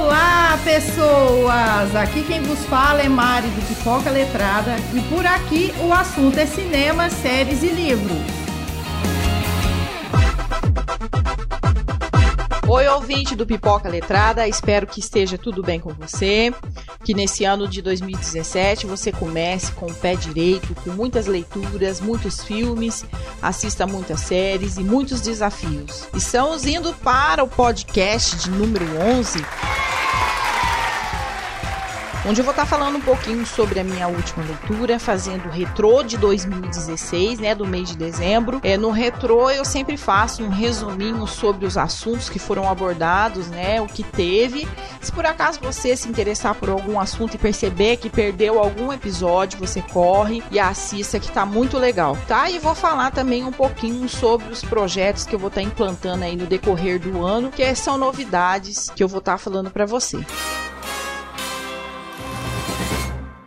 Olá, pessoas! Aqui quem vos fala é Mari do Pipoca Letrada e por aqui o assunto é cinema, séries e livros. Oi, ouvinte do Pipoca Letrada, espero que esteja tudo bem com você, que nesse ano de 2017 você comece com o pé direito, com muitas leituras, muitos filmes, assista muitas séries e muitos desafios. Estamos indo para o podcast de número 11 onde eu vou estar falando um pouquinho sobre a minha última leitura, fazendo o retrô de 2016, né, do mês de dezembro. É, no retrô eu sempre faço um resuminho sobre os assuntos que foram abordados, né, o que teve. Se por acaso você se interessar por algum assunto e perceber que perdeu algum episódio, você corre e assista que tá muito legal, tá? E vou falar também um pouquinho sobre os projetos que eu vou estar implantando aí no decorrer do ano, que são novidades que eu vou estar falando para você.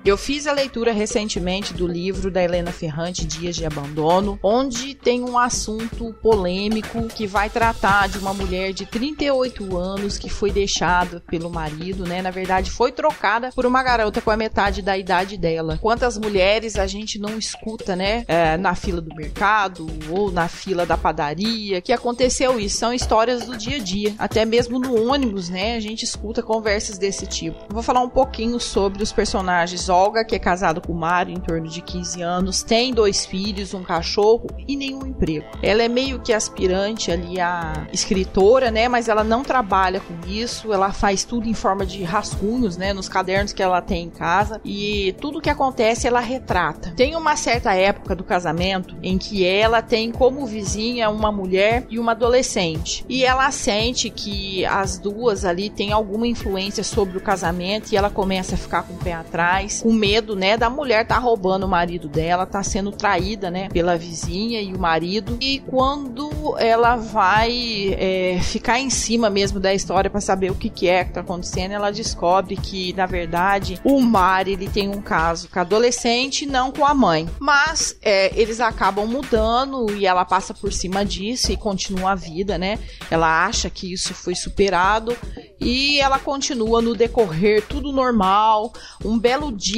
Eu fiz a leitura recentemente do livro da Helena Ferrante, Dias de Abandono, onde tem um assunto polêmico que vai tratar de uma mulher de 38 anos que foi deixada pelo marido, né? Na verdade, foi trocada por uma garota com a metade da idade dela. Quantas mulheres a gente não escuta, né? É, na fila do mercado ou na fila da padaria que aconteceu isso. São histórias do dia a dia. Até mesmo no ônibus, né? A gente escuta conversas desse tipo. Vou falar um pouquinho sobre os personagens Olga, que é casada com Mário, em torno de 15 anos, tem dois filhos, um cachorro e nenhum emprego. Ela é meio que aspirante ali a escritora, né? Mas ela não trabalha com isso, ela faz tudo em forma de rascunhos, né? Nos cadernos que ela tem em casa e tudo que acontece ela retrata. Tem uma certa época do casamento em que ela tem como vizinha uma mulher e uma adolescente e ela sente que as duas ali têm alguma influência sobre o casamento e ela começa a ficar com o pé atrás com medo, né, da mulher tá roubando o marido dela, tá sendo traída, né, pela vizinha e o marido. E quando ela vai é, ficar em cima mesmo da história para saber o que, que é que tá acontecendo, ela descobre que, na verdade, o Mari ele tem um caso com a adolescente, não com a mãe. Mas é, eles acabam mudando e ela passa por cima disso e continua a vida, né? Ela acha que isso foi superado e ela continua no decorrer tudo normal. Um belo dia,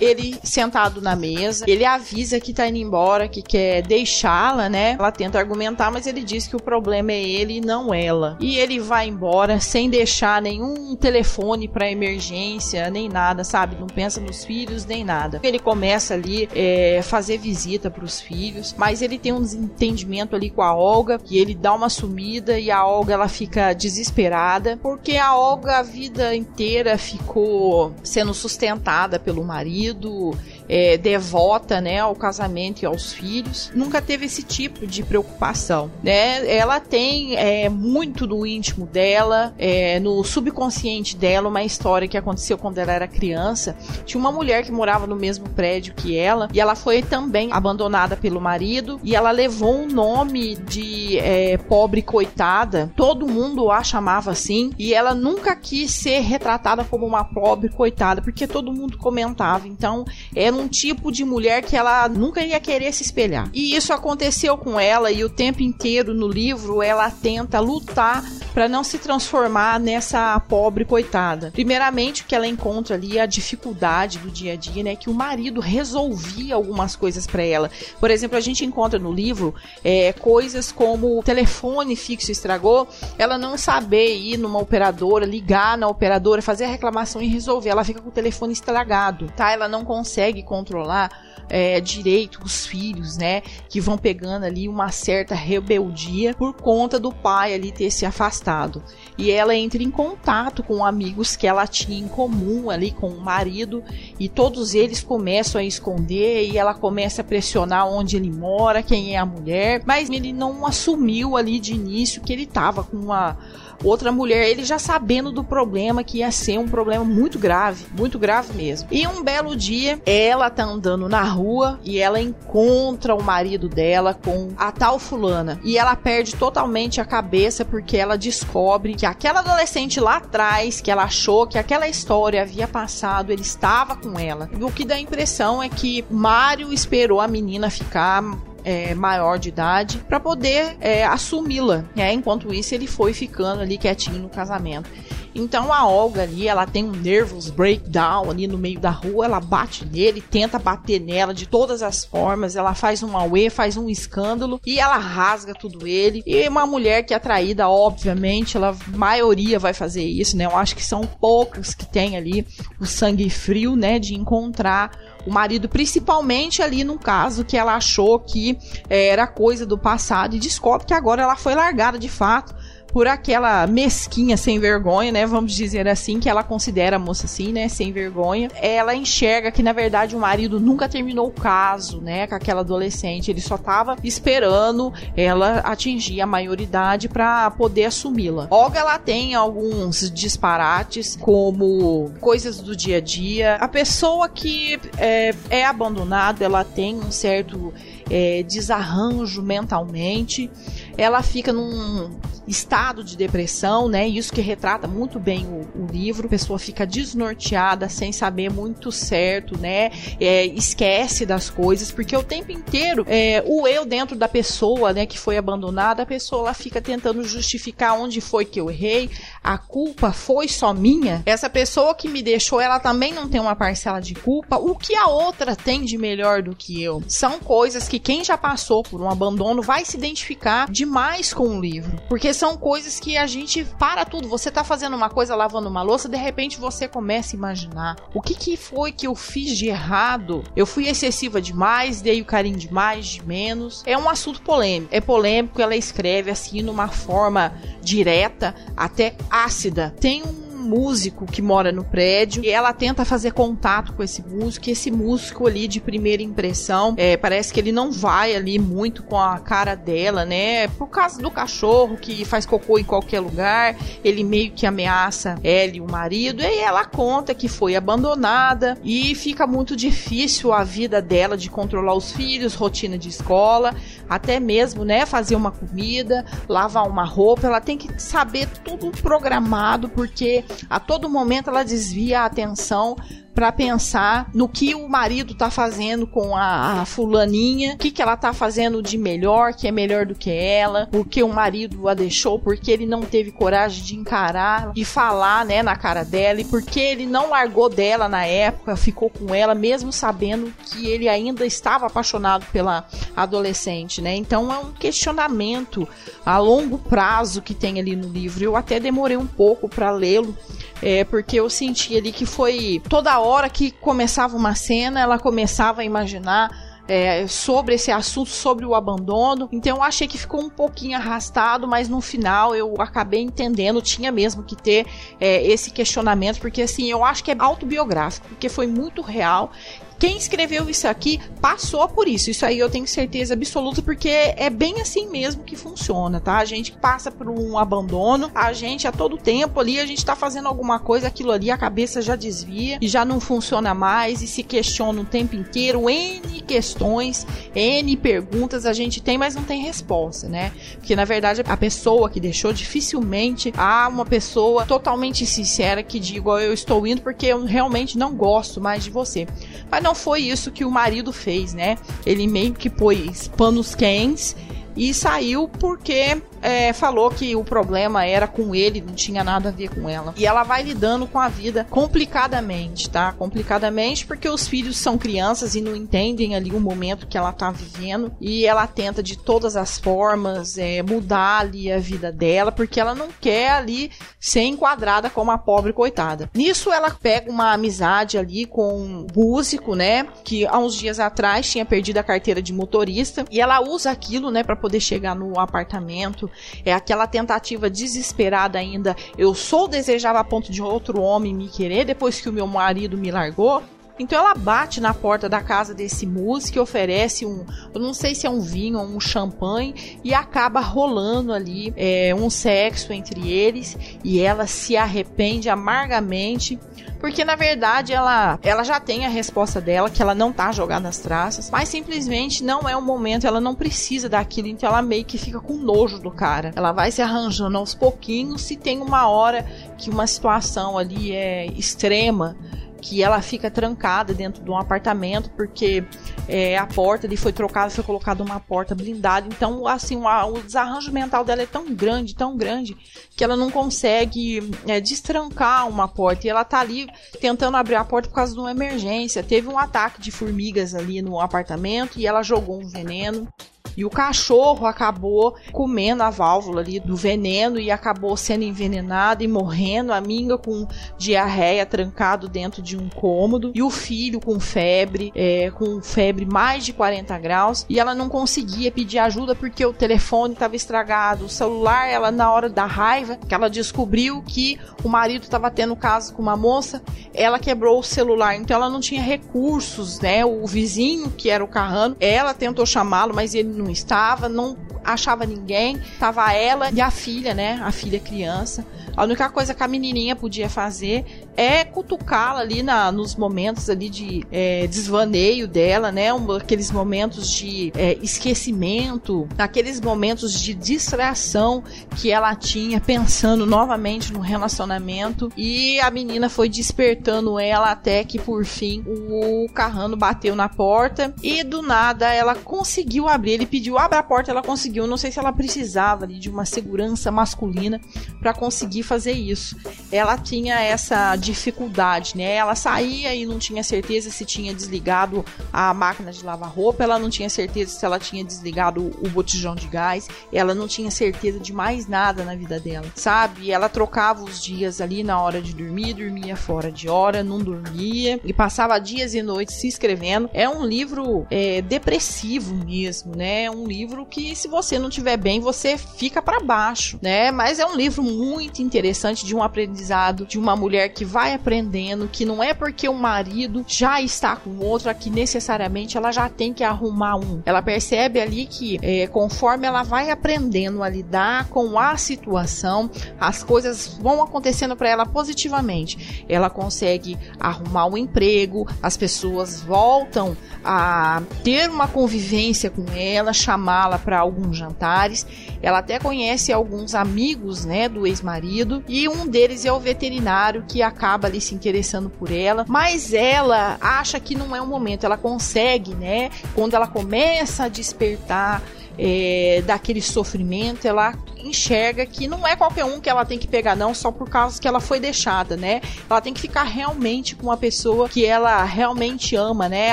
ele sentado na mesa, ele avisa que tá indo embora, que quer deixá-la, né? Ela tenta argumentar, mas ele diz que o problema é ele e não ela. E ele vai embora sem deixar nenhum telefone para emergência, nem nada, sabe? Não pensa nos filhos, nem nada. Ele começa ali é, fazer visita para os filhos, mas ele tem um desentendimento ali com a Olga, e ele dá uma sumida e a Olga ela fica desesperada porque a a Olga a vida inteira ficou sendo sustentada pelo marido, é, devota, né, ao casamento e aos filhos. Nunca teve esse tipo de preocupação, né? Ela tem é, muito no íntimo dela, é, no subconsciente dela, uma história que aconteceu quando ela era criança. Tinha uma mulher que morava no mesmo prédio que ela e ela foi também abandonada pelo marido e ela levou um nome de é, pobre coitada. Todo mundo a chamava assim e ela nunca quis ser retratada como uma pobre coitada, porque todo mundo comentava. Então, era um tipo de mulher que ela nunca ia querer se espelhar. E isso aconteceu com ela e o tempo inteiro no livro ela tenta lutar para não se transformar nessa pobre coitada. Primeiramente, que ela encontra ali a dificuldade do dia a dia, né, que o marido resolvia algumas coisas para ela. Por exemplo, a gente encontra no livro é, coisas como o telefone fixo estragou, ela não saber ir numa operadora, ligar na operadora, fazer a reclamação e resolver. Ela fica com o telefone estragado, tá? Ela não consegue controlar é, direito os filhos, né? Que vão pegando ali uma certa rebeldia por conta do pai ali ter se afastado. E ela entra em contato com amigos que ela tinha em comum ali com o marido e todos eles começam a esconder e ela começa a pressionar onde ele mora, quem é a mulher, mas ele não assumiu ali de início que ele estava com uma outra mulher, ele já sabendo do problema que ia ser um problema muito grave, muito grave mesmo. E um belo dia, ela tá andando na rua e ela encontra o marido dela com a tal fulana e ela perde totalmente a cabeça porque ela descobre que aquela adolescente lá atrás, que ela achou que aquela história havia passado, ele estava com ela. E o que dá a impressão é que Mário esperou a menina ficar é, maior de idade para poder é, assumi-la. Né? Enquanto isso, ele foi ficando ali quietinho no casamento. Então a Olga ali, ela tem um nervous breakdown ali no meio da rua, ela bate nele, tenta bater nela de todas as formas, ela faz um auê, faz um escândalo e ela rasga tudo ele. E uma mulher que é atraída, obviamente, ela maioria vai fazer isso, né? Eu acho que são poucos que tem ali o sangue frio, né, de encontrar o marido, principalmente ali num caso que ela achou que é, era coisa do passado e descobre que agora ela foi largada de fato por aquela mesquinha sem vergonha, né? Vamos dizer assim, que ela considera a moça assim, né? Sem vergonha. Ela enxerga que, na verdade, o marido nunca terminou o caso, né? Com aquela adolescente. Ele só tava esperando ela atingir a maioridade para poder assumi-la. Olga, ela tem alguns disparates, como coisas do dia a dia. A pessoa que é, é abandonada, ela tem um certo é, desarranjo mentalmente ela fica num estado de depressão, né? Isso que retrata muito bem o, o livro. A pessoa fica desnorteada, sem saber muito certo, né? É, esquece das coisas, porque o tempo inteiro é, o eu dentro da pessoa, né, que foi abandonada, a pessoa ela fica tentando justificar onde foi que eu errei, a culpa foi só minha. Essa pessoa que me deixou, ela também não tem uma parcela de culpa. O que a outra tem de melhor do que eu? São coisas que quem já passou por um abandono vai se identificar de demais com o livro. Porque são coisas que a gente para tudo. Você tá fazendo uma coisa, lavando uma louça, de repente você começa a imaginar o que, que foi que eu fiz de errado. Eu fui excessiva demais, dei o carinho demais, de menos. É um assunto polêmico. É polêmico, ela escreve assim numa forma direta, até ácida. Tem um músico que mora no prédio e ela tenta fazer contato com esse músico. E esse músico ali de primeira impressão, é, parece que ele não vai ali muito com a cara dela, né? Por causa do cachorro que faz cocô em qualquer lugar, ele meio que ameaça ela e o marido. E ela conta que foi abandonada e fica muito difícil a vida dela de controlar os filhos, rotina de escola, até mesmo, né, fazer uma comida, lavar uma roupa. Ela tem que saber tudo programado porque a todo momento ela desvia a atenção para pensar no que o marido tá fazendo com a, a fulaninha, o que, que ela tá fazendo de melhor, que é melhor do que ela, porque o marido a deixou, porque ele não teve coragem de encarar e falar, né, na cara dela, e porque ele não largou dela na época, ficou com ela, mesmo sabendo que ele ainda estava apaixonado pela adolescente, né? Então é um questionamento a longo prazo que tem ali no livro. Eu até demorei um pouco para lê-lo, é, porque eu senti ali que foi toda hora que começava uma cena, ela começava a imaginar é, sobre esse assunto, sobre o abandono. Então eu achei que ficou um pouquinho arrastado, mas no final eu acabei entendendo, tinha mesmo que ter é, esse questionamento, porque assim, eu acho que é autobiográfico, porque foi muito real quem escreveu isso aqui passou por isso. Isso aí eu tenho certeza absoluta, porque é bem assim mesmo que funciona, tá? A gente passa por um abandono, a gente a todo tempo ali, a gente tá fazendo alguma coisa, aquilo ali, a cabeça já desvia e já não funciona mais e se questiona o tempo inteiro. N questões, N perguntas a gente tem, mas não tem resposta, né? Porque na verdade a pessoa que deixou dificilmente há uma pessoa totalmente sincera que diga: Eu estou indo porque eu realmente não gosto mais de você. Mas não foi isso que o marido fez, né? Ele meio que pôs panos quentes e saiu porque é, falou que o problema era com ele, não tinha nada a ver com ela. E ela vai lidando com a vida complicadamente, tá? Complicadamente porque os filhos são crianças e não entendem ali o momento que ela tá vivendo. E ela tenta de todas as formas é, mudar ali a vida dela, porque ela não quer ali ser enquadrada como a pobre coitada. Nisso ela pega uma amizade ali com um músico, né? Que há uns dias atrás tinha perdido a carteira de motorista. E ela usa aquilo, né, para poder chegar no apartamento é aquela tentativa desesperada ainda. Eu sou desejável a ponto de outro homem me querer depois que o meu marido me largou. Então ela bate na porta da casa desse músico e oferece um, eu não sei se é um vinho ou um champanhe, e acaba rolando ali é, um sexo entre eles e ela se arrepende amargamente porque na verdade ela, ela já tem a resposta dela, que ela não tá jogada nas traças, mas simplesmente não é o momento, ela não precisa daquilo, então ela meio que fica com nojo do cara. Ela vai se arranjando aos pouquinhos, se tem uma hora que uma situação ali é extrema, que ela fica trancada dentro de um apartamento porque é, a porta ali foi trocada, foi colocada uma porta blindada. Então, assim, o, o desarranjo mental dela é tão grande, tão grande, que ela não consegue é, destrancar uma porta. E ela tá ali tentando abrir a porta por causa de uma emergência. Teve um ataque de formigas ali no apartamento e ela jogou um veneno. E o cachorro acabou comendo a válvula ali do veneno e acabou sendo envenenado e morrendo. A minga com diarreia trancado dentro de um cômodo. E o filho com febre, é, com febre mais de 40 graus. E ela não conseguia pedir ajuda porque o telefone estava estragado. O celular, ela na hora da raiva, que ela descobriu que o marido estava tendo caso com uma moça, ela quebrou o celular. Então ela não tinha recursos, né? O vizinho, que era o Carrano, ela tentou chamá-lo, mas ele não estava, não achava ninguém, estava ela e a filha, né? A filha criança. A única coisa que a menininha podia fazer é cutucá-la ali na, nos momentos ali de é, desvaneio dela, né? Um, aqueles momentos de é, esquecimento, aqueles momentos de distração que ela tinha pensando novamente no relacionamento e a menina foi despertando ela até que por fim o Carrano bateu na porta e do nada ela conseguiu abrir. Ele pediu abra a porta, ela conseguiu. Não sei se ela precisava ali, de uma segurança masculina para conseguir fazer isso. Ela tinha essa dificuldade, né? Ela saía e não tinha certeza se tinha desligado a máquina de lavar roupa, ela não tinha certeza se ela tinha desligado o botijão de gás, ela não tinha certeza de mais nada na vida dela, sabe? Ela trocava os dias ali na hora de dormir, dormia fora de hora, não dormia e passava dias e noites se escrevendo. É um livro é, depressivo mesmo, né? É um livro que se você não tiver bem, você fica para baixo, né? Mas é um livro muito interessante interessante de um aprendizado de uma mulher que vai aprendendo que não é porque o marido já está com outro que necessariamente ela já tem que arrumar um. Ela percebe ali que é, conforme ela vai aprendendo a lidar com a situação, as coisas vão acontecendo para ela positivamente. Ela consegue arrumar um emprego, as pessoas voltam a ter uma convivência com ela, chamá-la para alguns jantares. Ela até conhece alguns amigos, né, do ex-marido marido e um deles é o veterinário que acaba ali se interessando por ela, mas ela acha que não é o momento, ela consegue, né? Quando ela começa a despertar é, daquele sofrimento, ela enxerga que não é qualquer um que ela tem que pegar, não, só por causa que ela foi deixada, né? Ela tem que ficar realmente com uma pessoa que ela realmente ama, né?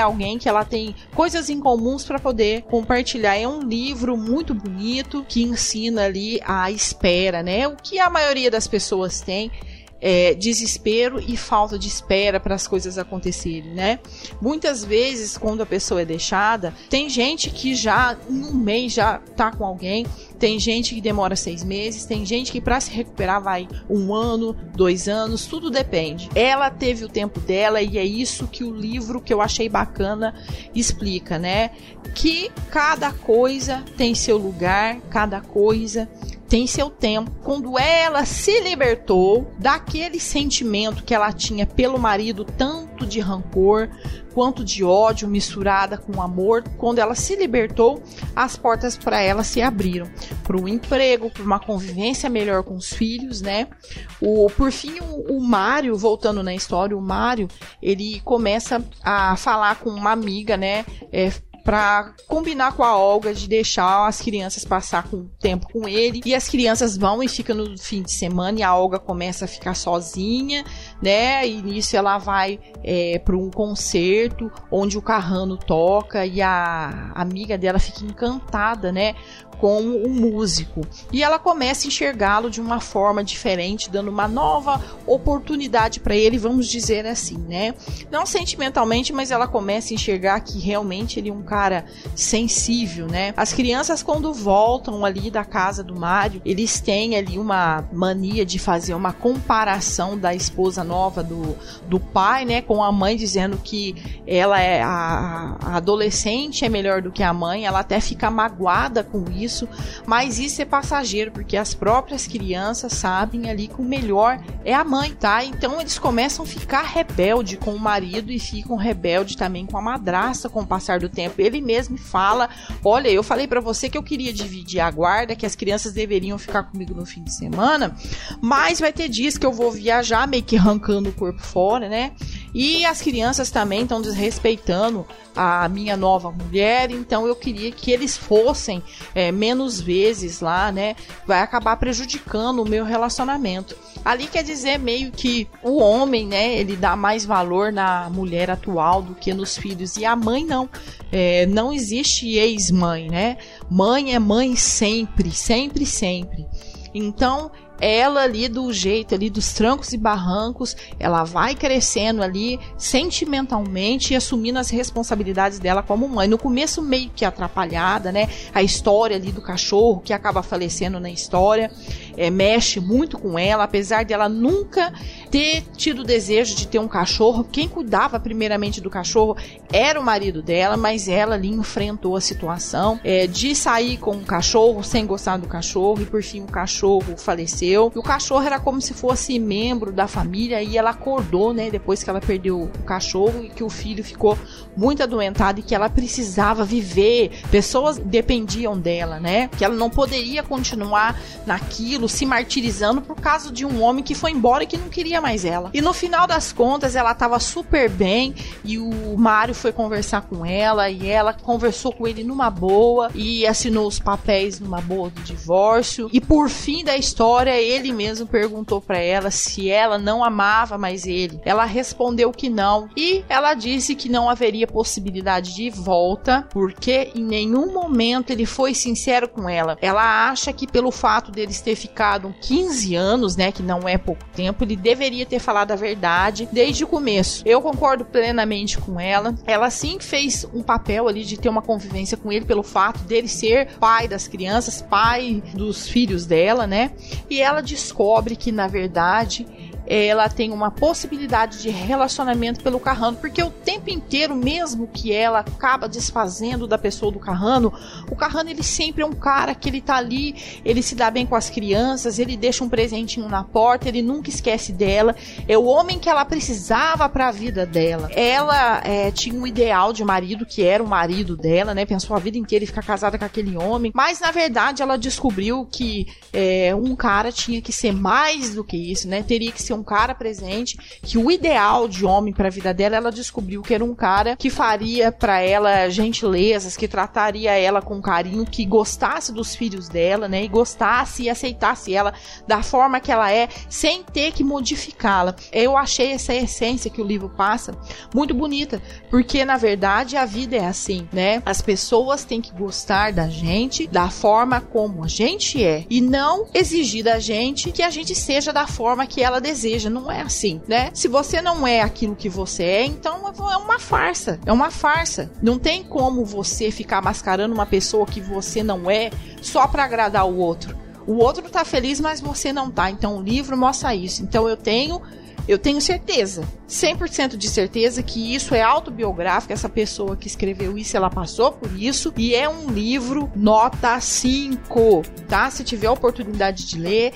Alguém que ela tem coisas em comuns para poder compartilhar. É um livro muito bonito que ensina ali a espera, né? O que a maioria das pessoas tem é, desespero e falta de espera para as coisas acontecerem, né? Muitas vezes, quando a pessoa é deixada, tem gente que já um mês já tá com alguém, tem gente que demora seis meses, tem gente que para se recuperar vai um ano, dois anos, tudo depende. Ela teve o tempo dela e é isso que o livro que eu achei bacana explica, né? Que cada coisa tem seu lugar, cada coisa tem seu tempo. Quando ela se libertou daquele sentimento que ela tinha pelo marido, tanto de rancor quanto de ódio misturada com amor, quando ela se libertou, as portas para ela se abriram para um emprego, para uma convivência melhor com os filhos, né? O por fim o, o Mário, voltando na história, o Mário, ele começa a falar com uma amiga, né? É, para combinar com a Olga de deixar as crianças passar com tempo com ele e as crianças vão e ficam no fim de semana e a Olga começa a ficar sozinha, né? E nisso ela vai é, para um concerto onde o Carrano toca e a amiga dela fica encantada, né? Como um músico. E ela começa a enxergá-lo de uma forma diferente, dando uma nova oportunidade para ele, vamos dizer assim, né? Não sentimentalmente, mas ela começa a enxergar que realmente ele é um cara sensível, né? As crianças quando voltam ali da casa do Mário, eles têm ali uma mania de fazer uma comparação da esposa nova do, do pai, né, com a mãe dizendo que ela é a, a adolescente é melhor do que a mãe, ela até fica magoada com isso isso, mas isso é passageiro, porque as próprias crianças sabem ali que o melhor é a mãe, tá? Então eles começam a ficar rebelde com o marido e ficam rebelde também com a madrasta com o passar do tempo. Ele mesmo fala: Olha, eu falei para você que eu queria dividir a guarda, que as crianças deveriam ficar comigo no fim de semana, mas vai ter dias que eu vou viajar, meio que arrancando o corpo fora, né? E as crianças também estão desrespeitando a minha nova mulher, então eu queria que eles fossem é, menos vezes lá, né? Vai acabar prejudicando o meu relacionamento. Ali quer dizer meio que o homem, né? Ele dá mais valor na mulher atual do que nos filhos e a mãe não. É, não existe ex-mãe, né? Mãe é mãe sempre, sempre, sempre. Então, ela ali do jeito ali dos trancos e barrancos, ela vai crescendo ali sentimentalmente e assumindo as responsabilidades dela como mãe. No começo meio que atrapalhada, né? A história ali do cachorro que acaba falecendo na história é, mexe muito com ela, apesar de ela nunca ter tido desejo de ter um cachorro. Quem cuidava primeiramente do cachorro era o marido dela, mas ela ali enfrentou a situação é, de sair com o cachorro sem gostar do cachorro e por fim o cachorro faleceu. E o cachorro era como se fosse membro da família e ela acordou, né, depois que ela perdeu o cachorro e que o filho ficou muito adoentado e que ela precisava viver. Pessoas dependiam dela, né? Que ela não poderia continuar naquilo se martirizando por causa de um homem que foi embora e que não queria mais ela. E no final das contas, ela tava super bem e o Mário foi conversar com ela e ela conversou com ele numa boa e assinou os papéis numa boa do divórcio. E por fim da história, ele mesmo perguntou para ela se ela não amava mais ele. Ela respondeu que não e ela disse que não haveria possibilidade de volta porque em nenhum momento ele foi sincero com ela. Ela acha que pelo fato deles ter ficado ficado 15 anos, né, que não é pouco tempo, ele deveria ter falado a verdade desde o começo. Eu concordo plenamente com ela. Ela sim fez um papel ali de ter uma convivência com ele pelo fato dele ser pai das crianças, pai dos filhos dela, né? E ela descobre que na verdade ela tem uma possibilidade de relacionamento pelo Carrano, porque o tempo inteiro, mesmo que ela acaba desfazendo da pessoa do Carrano, o Carrano ele sempre é um cara que ele tá ali, ele se dá bem com as crianças, ele deixa um presentinho na porta, ele nunca esquece dela, é o homem que ela precisava para a vida dela. Ela é, tinha um ideal de marido que era o marido dela, né? Pensou a vida inteira em ficar casada com aquele homem, mas na verdade ela descobriu que é, um cara tinha que ser mais do que isso, né? Teria que ser um cara presente, que o ideal de homem para a vida dela, ela descobriu que era um cara que faria para ela gentilezas, que trataria ela com carinho, que gostasse dos filhos dela, né? E gostasse e aceitasse ela da forma que ela é, sem ter que modificá-la. Eu achei essa essência que o livro passa muito bonita, porque na verdade a vida é assim, né? As pessoas têm que gostar da gente da forma como a gente é e não exigir da gente que a gente seja da forma que ela deseja deseja. Não é assim, né? Se você não é aquilo que você é, então é uma farsa. É uma farsa. Não tem como você ficar mascarando uma pessoa que você não é só para agradar o outro. O outro tá feliz, mas você não tá. Então o livro mostra isso. Então eu tenho eu tenho certeza, 100% de certeza que isso é autobiográfico, essa pessoa que escreveu isso, ela passou por isso e é um livro nota 5, tá? Se tiver a oportunidade de ler,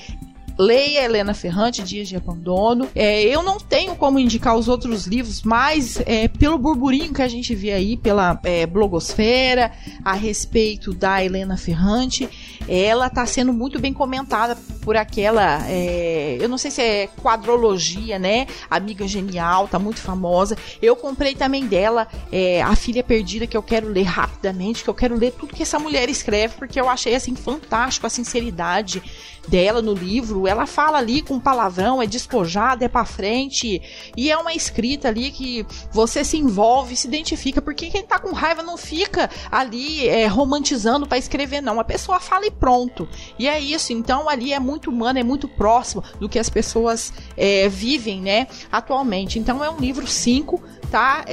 leia Helena Ferrante, Dias de Abandono. É, eu não tenho como indicar os outros livros, mas é, pelo burburinho que a gente vê aí pela é, blogosfera a respeito da Helena Ferrante, ela está sendo muito bem comentada por aquela, é, eu não sei se é quadrologia, né? Amiga Genial, tá muito famosa. Eu comprei também dela é, A Filha Perdida, que eu quero ler rapidamente, que eu quero ler tudo que essa mulher escreve, porque eu achei assim fantástico a sinceridade dela no livro, ela fala ali com palavrão, é despojada, é para frente, e é uma escrita ali que você se envolve, se identifica, porque quem tá com raiva não fica ali é, romantizando para escrever, não. A pessoa fala e pronto. E é isso, então ali é muito humano, é muito próximo do que as pessoas é, vivem, né, atualmente. Então é um livro 5, tá?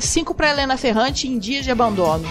5 é, para Helena Ferrante em Dias de Abandono.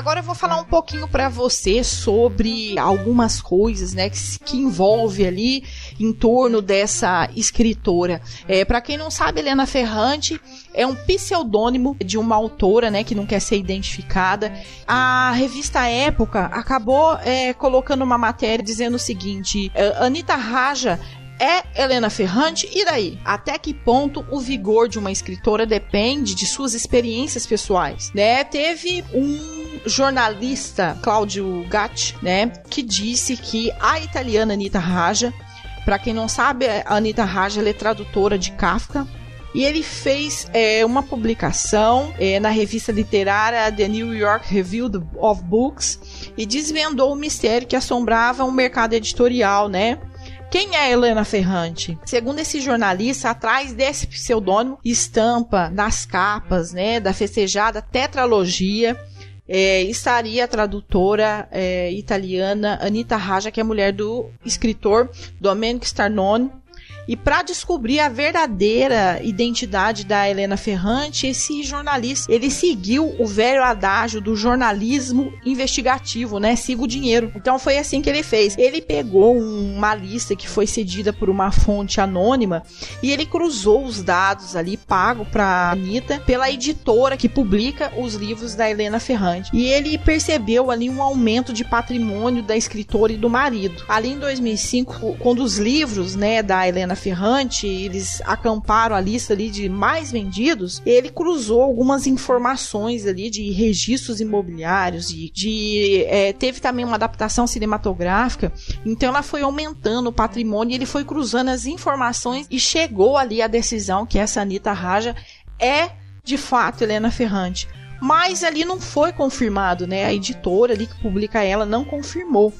Agora eu vou falar um pouquinho para você sobre algumas coisas, né, que, que envolve ali em torno dessa escritora. É, para quem não sabe, Helena Ferrante é um pseudônimo de uma autora, né, que não quer ser identificada. A revista Época acabou é, colocando uma matéria dizendo o seguinte: Anitta Raja é Helena Ferrante, e daí? Até que ponto o vigor de uma escritora depende de suas experiências pessoais, né? Teve um jornalista, Cláudio Gatti, né, que disse que a italiana Anita Raja, para quem não sabe, a Anita Raja é tradutora de Kafka, e ele fez é, uma publicação é, na revista literária The New York Review of Books e desvendou o mistério que assombrava o mercado editorial, né? Quem é Helena Ferrante? Segundo esse jornalista, atrás desse pseudônimo estampa nas capas, né, da festejada tetralogia, é, estaria a tradutora é, italiana Anita Raja, que é mulher do escritor Domenico Starnone, e para descobrir a verdadeira identidade da Helena Ferrante, esse jornalista, ele seguiu o velho adágio do jornalismo investigativo, né? Siga o dinheiro. Então foi assim que ele fez. Ele pegou uma lista que foi cedida por uma fonte anônima e ele cruzou os dados ali pago para Anitta pela editora que publica os livros da Helena Ferrante. E ele percebeu ali um aumento de patrimônio da escritora e do marido. Ali em 2005, quando os livros, né, da Helena Ferrante, eles acamparam a lista ali de mais vendidos, ele cruzou algumas informações ali de registros imobiliários e de é, teve também uma adaptação cinematográfica, então ela foi aumentando o patrimônio ele foi cruzando as informações e chegou ali à decisão que essa Anitta Raja é de fato Helena Ferrante. Mas ali não foi confirmado, né? A editora ali que publica ela não confirmou.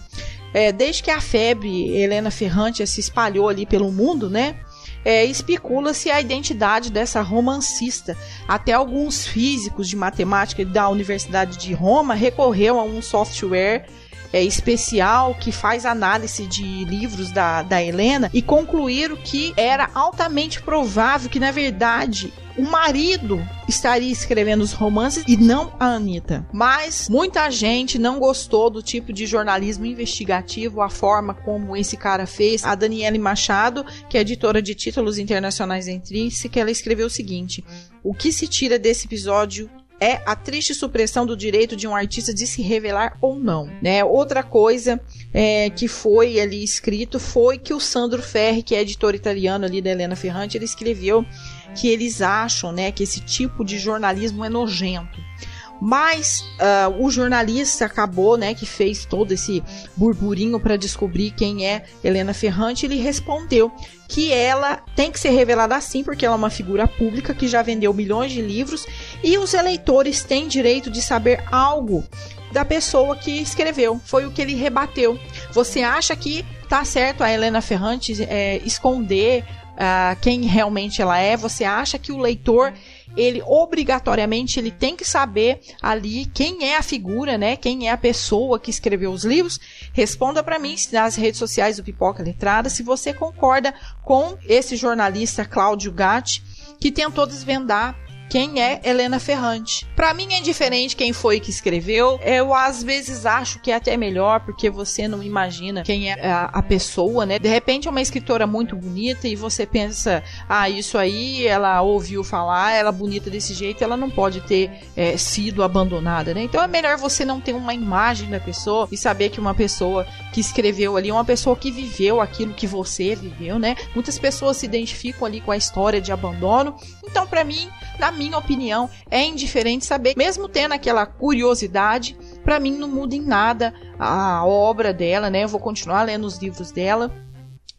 É, desde que a febre Helena Ferrante se espalhou ali pelo mundo, né? É, especula-se a identidade dessa romancista. Até alguns físicos de matemática da Universidade de Roma recorreu a um software é, especial que faz análise de livros da, da Helena e concluíram que era altamente provável que, na verdade, o marido estaria escrevendo os romances e não a Anitta. Mas muita gente não gostou do tipo de jornalismo investigativo, a forma como esse cara fez. A Daniele Machado, que é editora de títulos internacionais da Intrínseca, ela escreveu o seguinte: O que se tira desse episódio é a triste supressão do direito de um artista de se revelar ou não. Né? Outra coisa é, que foi ali escrito foi que o Sandro Ferri, que é editor italiano ali da Helena Ferrante, ele escreveu que eles acham né, que esse tipo de jornalismo é nojento. Mas uh, o jornalista acabou, né, que fez todo esse burburinho para descobrir quem é Helena Ferrante, ele respondeu que ela tem que ser revelada assim, porque ela é uma figura pública que já vendeu milhões de livros e os eleitores têm direito de saber algo da pessoa que escreveu. Foi o que ele rebateu. Você acha que tá certo a Helena Ferrante é, esconder uh, quem realmente ela é? Você acha que o leitor ele obrigatoriamente ele tem que saber ali quem é a figura, né? Quem é a pessoa que escreveu os livros. Responda para mim nas redes sociais do Pipoca Letrada se você concorda com esse jornalista Cláudio Gatti que tentou desvendar quem é Helena Ferrante. Para mim é diferente quem foi que escreveu. Eu às vezes acho que é até melhor porque você não imagina quem é a, a pessoa, né? De repente é uma escritora muito bonita e você pensa, ah, isso aí ela ouviu falar, ela é bonita desse jeito, ela não pode ter é, sido abandonada, né? Então é melhor você não ter uma imagem da pessoa e saber que uma pessoa que escreveu ali, uma pessoa que viveu aquilo que você viveu, né? Muitas pessoas se identificam ali com a história de abandono. Então, para mim, na minha opinião, é indiferente saber, mesmo tendo aquela curiosidade, para mim não muda em nada a obra dela, né? Eu vou continuar lendo os livros dela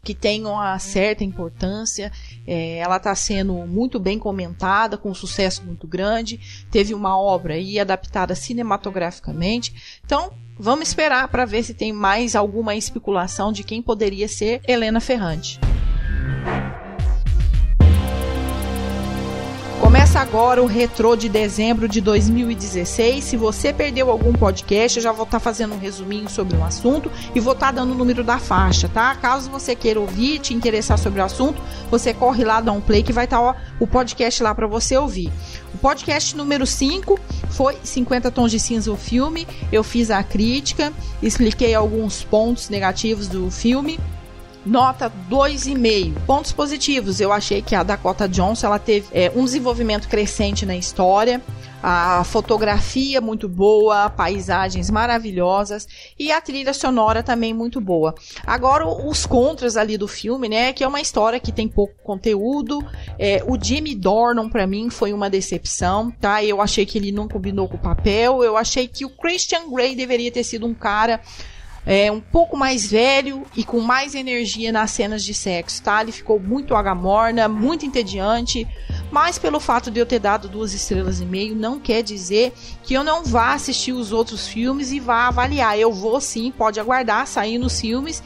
que tem uma certa importância. É, ela está sendo muito bem comentada, com um sucesso muito grande. Teve uma obra aí adaptada cinematograficamente. Então, vamos esperar para ver se tem mais alguma especulação de quem poderia ser Helena Ferrante. Começa agora o retrô de dezembro de 2016. Se você perdeu algum podcast, eu já vou estar tá fazendo um resuminho sobre o assunto e vou estar tá dando o número da faixa, tá? Caso você queira ouvir, te interessar sobre o assunto, você corre lá, dá um play que vai estar tá, o podcast lá para você ouvir. O podcast número 5 foi 50 Tons de Cinza o filme. Eu fiz a crítica, expliquei alguns pontos negativos do filme nota 2,5. Pontos positivos, eu achei que a Dakota Johnson ela teve é, um desenvolvimento crescente na história a fotografia muito boa, paisagens maravilhosas e a trilha sonora também muito boa. Agora, os contras ali do filme, né? Que é uma história que tem pouco conteúdo. É, o Jimmy Dornan, para mim, foi uma decepção, tá? Eu achei que ele não combinou com o papel. Eu achei que o Christian Grey deveria ter sido um cara é, um pouco mais velho e com mais energia nas cenas de sexo, tá? Ele ficou muito agamorna, muito entediante. Mas pelo fato de eu ter dado duas estrelas e meio, não quer dizer que eu não vá assistir os outros filmes e vá avaliar. Eu vou sim, pode aguardar sair nos filmes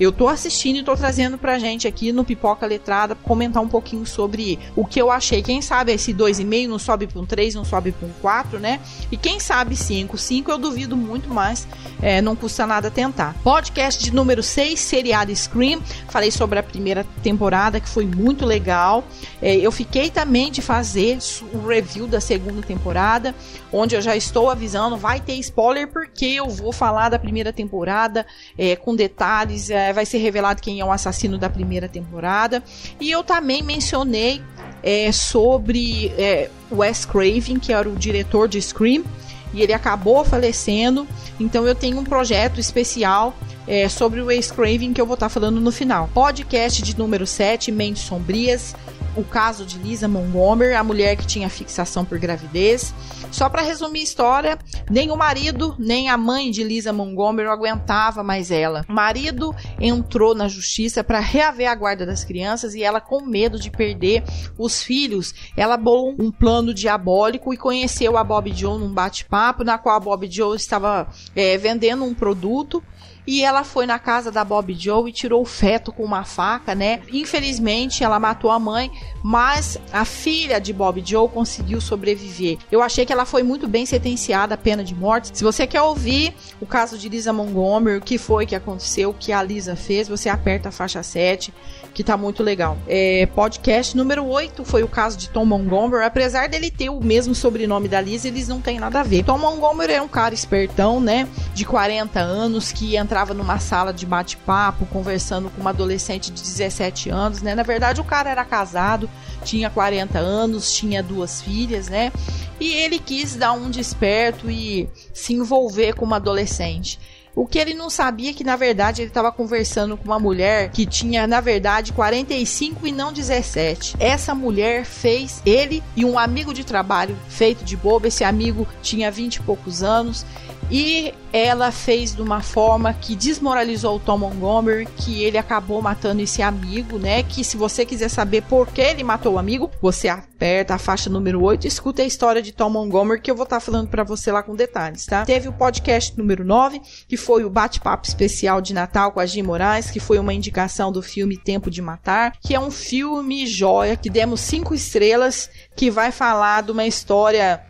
eu tô assistindo e tô trazendo pra gente aqui no Pipoca Letrada comentar um pouquinho sobre o que eu achei. Quem sabe esse 2,5 não sobe pra um 3, não sobe pra um 4, né? E quem sabe 5. 5 eu duvido muito mais, é, não custa nada tentar. Podcast de número 6, seriado Scream. Falei sobre a primeira temporada, que foi muito legal. É, eu fiquei também de fazer o review da segunda temporada, onde eu já estou avisando, vai ter spoiler, porque eu vou falar da primeira temporada é, com detalhes. É, vai ser revelado quem é o assassino da primeira temporada. E eu também mencionei é, sobre é, Wes Craven, que era o diretor de Scream, e ele acabou falecendo. Então eu tenho um projeto especial é, sobre o Wes Craven que eu vou estar tá falando no final. Podcast de número 7, Mentes Sombrias o caso de Lisa Montgomery, a mulher que tinha fixação por gravidez. Só para resumir a história, nem o marido, nem a mãe de Lisa Montgomery aguentava mais ela. O marido entrou na justiça para reaver a guarda das crianças e ela, com medo de perder os filhos, ela bolou um plano diabólico e conheceu a Bob Joe num bate-papo, na qual a Bob Joe estava é, vendendo um produto e ela foi na casa da Bob Joe e tirou o feto com uma faca, né? Infelizmente, ela matou a mãe, mas a filha de Bob Joe conseguiu sobreviver. Eu achei que ela foi muito bem sentenciada à pena de morte. Se você quer ouvir o caso de Lisa Montgomery, o que foi que aconteceu, o que a Lisa fez, você aperta a faixa 7 que tá muito legal. É, podcast número 8 foi o caso de Tom Montgomery. Apesar dele ter o mesmo sobrenome da Liz, eles não têm nada a ver. Tom Montgomery é um cara espertão, né? De 40 anos, que entrava numa sala de bate-papo, conversando com uma adolescente de 17 anos, né? Na verdade, o cara era casado, tinha 40 anos, tinha duas filhas, né? E ele quis dar um desperto e se envolver com uma adolescente. O que ele não sabia é que na verdade ele estava conversando com uma mulher que tinha na verdade 45 e não 17. Essa mulher fez ele e um amigo de trabalho feito de bobo. Esse amigo tinha 20 e poucos anos e ela fez de uma forma que desmoralizou o Tom Montgomery, que ele acabou matando esse amigo, né? Que se você quiser saber por que ele matou o amigo, você aperta a faixa número 8 e escuta a história de Tom Montgomery, que eu vou estar tá falando para você lá com detalhes, tá? Teve o podcast número 9, que foi o bate-papo especial de Natal com a Jim Moraes, que foi uma indicação do filme Tempo de Matar, que é um filme joia, que demos cinco estrelas, que vai falar de uma história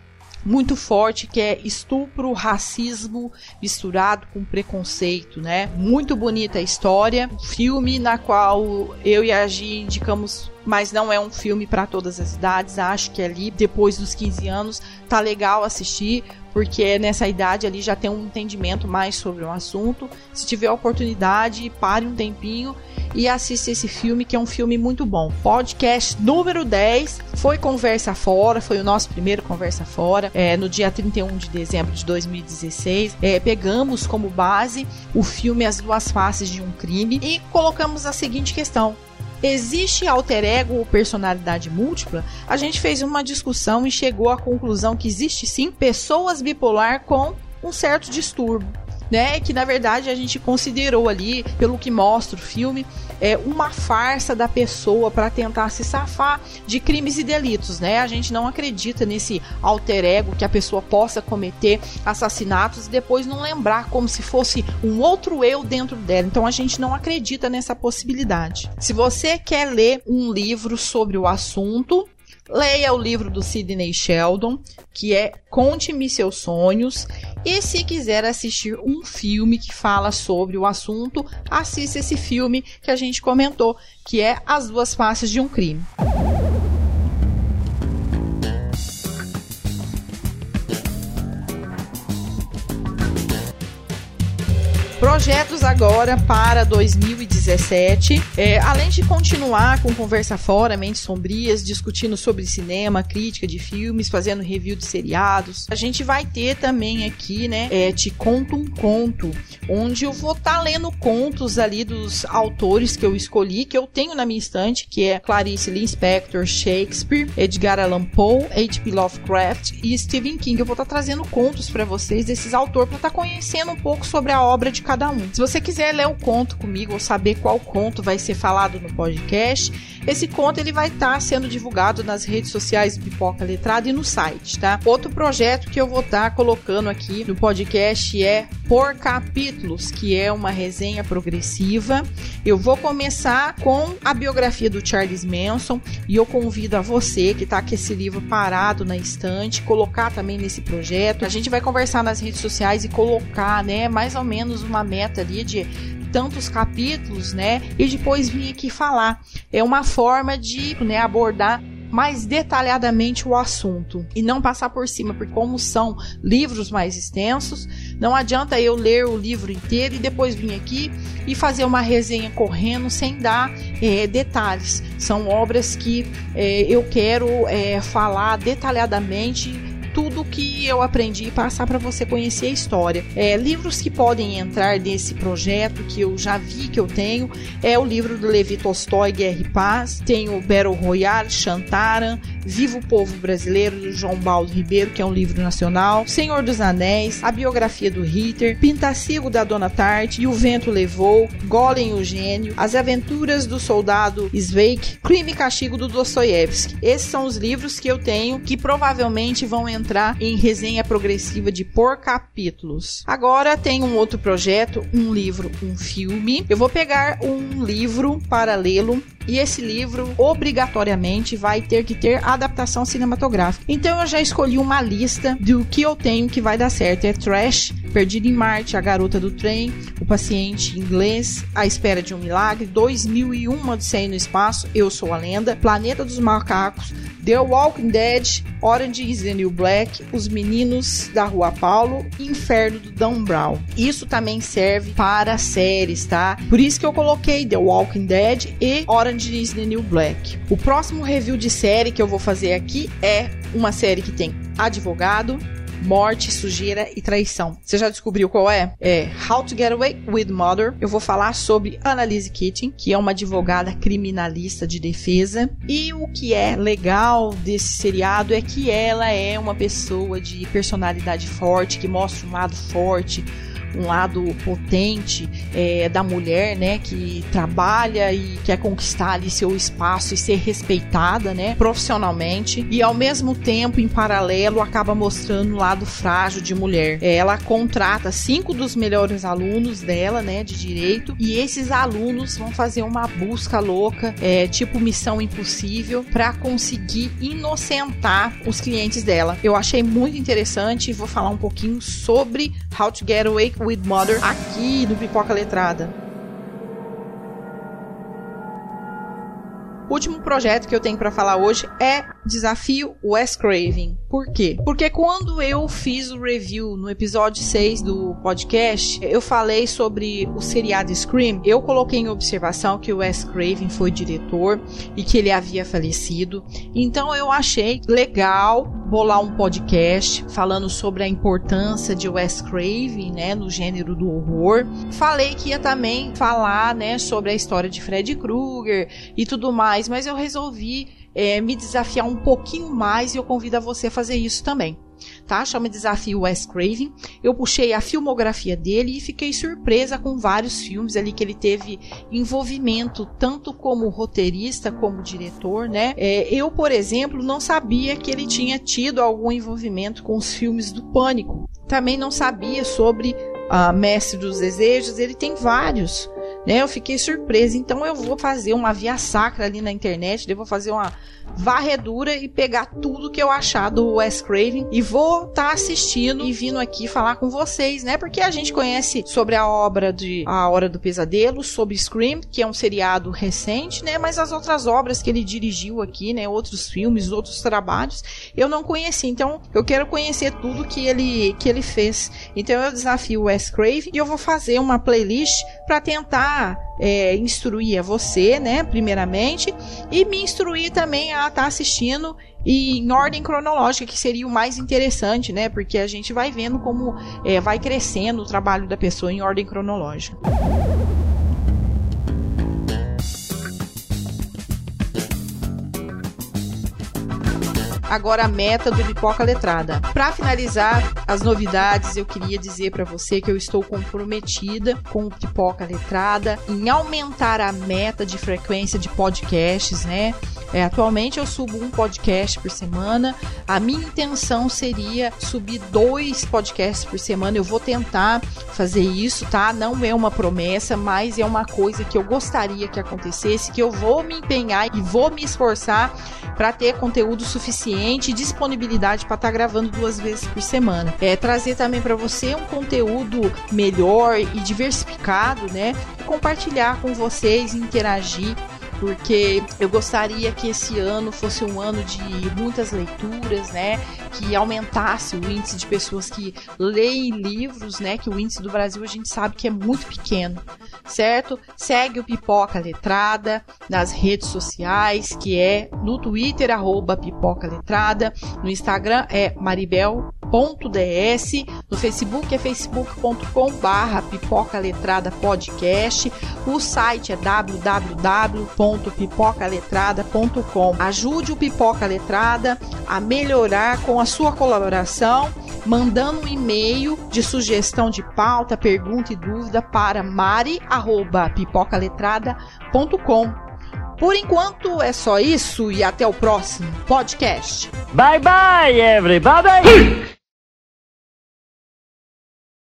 muito forte que é estupro, racismo misturado com preconceito, né? Muito bonita a história, filme na qual eu e a Gi indicamos mas não é um filme para todas as idades. Acho que ali, depois dos 15 anos, tá legal assistir, porque nessa idade ali já tem um entendimento mais sobre o assunto. Se tiver a oportunidade, pare um tempinho e assista esse filme, que é um filme muito bom. Podcast número 10 foi Conversa Fora, foi o nosso primeiro Conversa Fora, é, no dia 31 de dezembro de 2016. É, pegamos como base o filme As Duas Faces de um Crime e colocamos a seguinte questão: Existe alter ego ou personalidade múltipla? A gente fez uma discussão e chegou à conclusão que existe sim pessoas bipolar com um certo distúrbio né? Que na verdade a gente considerou ali, pelo que mostra o filme, é uma farsa da pessoa para tentar se safar de crimes e delitos, né? A gente não acredita nesse alter ego que a pessoa possa cometer assassinatos e depois não lembrar como se fosse um outro eu dentro dela. Então a gente não acredita nessa possibilidade. Se você quer ler um livro sobre o assunto, Leia o livro do Sidney Sheldon, que é Conte-me seus sonhos. E se quiser assistir um filme que fala sobre o assunto, assista esse filme que a gente comentou, que é As Duas Faces de um Crime. Projetos agora para 2017. É, além de continuar com Conversa Fora, Mentes Sombrias, discutindo sobre cinema, crítica de filmes, fazendo review de seriados, a gente vai ter também aqui, né, é, Te Conto um Conto, onde eu vou estar tá lendo contos ali dos autores que eu escolhi, que eu tenho na minha estante, que é Clarice Lispector, Shakespeare, Edgar Allan Poe, H.P. Lovecraft e Stephen King. Eu vou estar tá trazendo contos para vocês desses autores para estar tá conhecendo um pouco sobre a obra de cada um. Se você quiser ler o conto comigo ou saber qual conto vai ser falado no podcast, esse conto ele vai estar tá sendo divulgado nas redes sociais Pipoca Letrada e no site, tá? Outro projeto que eu vou estar tá colocando aqui no podcast é Por Capítulos, que é uma resenha progressiva. Eu vou começar com a biografia do Charles Manson e eu convido a você que está com esse livro parado na estante, colocar também nesse projeto. A gente vai conversar nas redes sociais e colocar, né, mais ou menos uma meta ali de tantos capítulos, né? E depois vir aqui falar. É uma forma de né, abordar mais detalhadamente o assunto e não passar por cima, porque como são livros mais extensos, não adianta eu ler o livro inteiro e depois vir aqui e fazer uma resenha correndo sem dar é, detalhes. São obras que é, eu quero é, falar detalhadamente tudo que eu aprendi e passar para você conhecer a história. É, livros que podem entrar nesse projeto que eu já vi que eu tenho é o livro do Levi Tolstói, Guerra e Paz, tem o Battle Royale, Chantaran, Viva o Povo Brasileiro, do João Baldo Ribeiro, que é um livro nacional, Senhor dos Anéis, a biografia do Ritter, Pintacigo da Dona Tarte, E o Vento Levou, Golem o Gênio, As Aventuras do Soldado Sveik, Crime e Castigo do Dostoiévski. Esses são os livros que eu tenho que provavelmente vão entrar em resenha progressiva de por capítulos. Agora tem um outro projeto, um livro, um filme. Eu vou pegar um livro para lê-lo e esse livro obrigatoriamente vai ter que ter adaptação cinematográfica. Então eu já escolhi uma lista do que eu tenho que vai dar certo. É Trash, Perdido em Marte, A Garota do Trem, O Paciente Inglês, A Espera de um Milagre, 2001 Odisseia no Espaço, Eu Sou a Lenda, Planeta dos Macacos, The Walking Dead, Orange is the New Black, Os Meninos da Rua Paulo e Inferno do Dan Brown. Isso também serve para séries, tá? Por isso que eu coloquei The Walking Dead e Orange is the New Black. O próximo review de série que eu vou fazer aqui é uma série que tem advogado, morte, sujeira e traição. Você já descobriu qual é? É How to Get Away with Mother. Eu vou falar sobre Annalise Keating, que é uma advogada criminalista de defesa. E o que é legal desse seriado é que ela é uma pessoa de personalidade forte, que mostra um lado forte um lado potente é, da mulher, né, que trabalha e quer conquistar ali seu espaço e ser respeitada, né, profissionalmente, e ao mesmo tempo, em paralelo, acaba mostrando o lado frágil de mulher. É, ela contrata cinco dos melhores alunos dela, né, de direito, e esses alunos vão fazer uma busca louca, é, tipo missão impossível, para conseguir inocentar os clientes dela. Eu achei muito interessante e vou falar um pouquinho sobre How to Get Away with Mother aqui no Pipoca Letrada. O último projeto que eu tenho para falar hoje é Desafio Wes Craven. Por quê? Porque quando eu fiz o review no episódio 6 do podcast, eu falei sobre o seriado Scream. Eu coloquei em observação que o Wes Craven foi diretor e que ele havia falecido. Então eu achei legal bolar um podcast falando sobre a importância de Wes Craven, né, no gênero do horror. Falei que ia também falar, né, sobre a história de Fred Krueger e tudo mais, mas eu resolvi é, me desafiar um pouquinho mais e eu convido a você a fazer isso também. Tá? Chama Desafio Wes Craven. Eu puxei a filmografia dele e fiquei surpresa com vários filmes ali que ele teve envolvimento, tanto como roteirista como diretor, né? É, eu, por exemplo, não sabia que ele tinha tido algum envolvimento com os filmes do Pânico. Também não sabia sobre a Mestre dos Desejos. Ele tem vários né? Eu fiquei surpresa. Então eu vou fazer uma via sacra ali na internet, eu vou fazer uma varredura e pegar tudo que eu achar do Wes Craven e vou estar tá assistindo e vindo aqui falar com vocês, né? Porque a gente conhece sobre a obra de A Hora do Pesadelo, sobre Scream, que é um seriado recente, né? Mas as outras obras que ele dirigiu aqui, né? Outros filmes, outros trabalhos, eu não conheci. Então, eu quero conhecer tudo que ele que ele fez. Então, eu desafio o Wes Craven e eu vou fazer uma playlist para tentar é, instruir a você, né, primeiramente, e me instruir também a estar tá assistindo e em ordem cronológica, que seria o mais interessante, né, porque a gente vai vendo como é, vai crescendo o trabalho da pessoa em ordem cronológica. Agora a meta do Pipoca Letrada. Para finalizar as novidades, eu queria dizer para você que eu estou comprometida com o Pipoca Letrada em aumentar a meta de frequência de podcasts, né? É, atualmente eu subo um podcast por semana. A minha intenção seria subir dois podcasts por semana. Eu vou tentar fazer isso, tá? Não é uma promessa, mas é uma coisa que eu gostaria que acontecesse, que eu vou me empenhar e vou me esforçar para ter conteúdo suficiente e disponibilidade para estar tá gravando duas vezes por semana. É trazer também para você um conteúdo melhor e diversificado, né? E compartilhar com vocês, interagir porque eu gostaria que esse ano fosse um ano de muitas leituras, né? Que aumentasse o índice de pessoas que leem livros, né? Que o índice do Brasil a gente sabe que é muito pequeno, certo? Segue o Pipoca Letrada nas redes sociais, que é no Twitter, arroba Pipoca Letrada, no Instagram é maribel.ds, no Facebook é facebook.com barra Pipoca Letrada Podcast, o site é www www.pipocaletrada.com. Ajude o Pipoca Letrada a melhorar com a sua colaboração, mandando um e-mail de sugestão de pauta, pergunta e dúvida para mari@pipocaletrada.com. Por enquanto é só isso e até o próximo podcast. Bye bye everybody.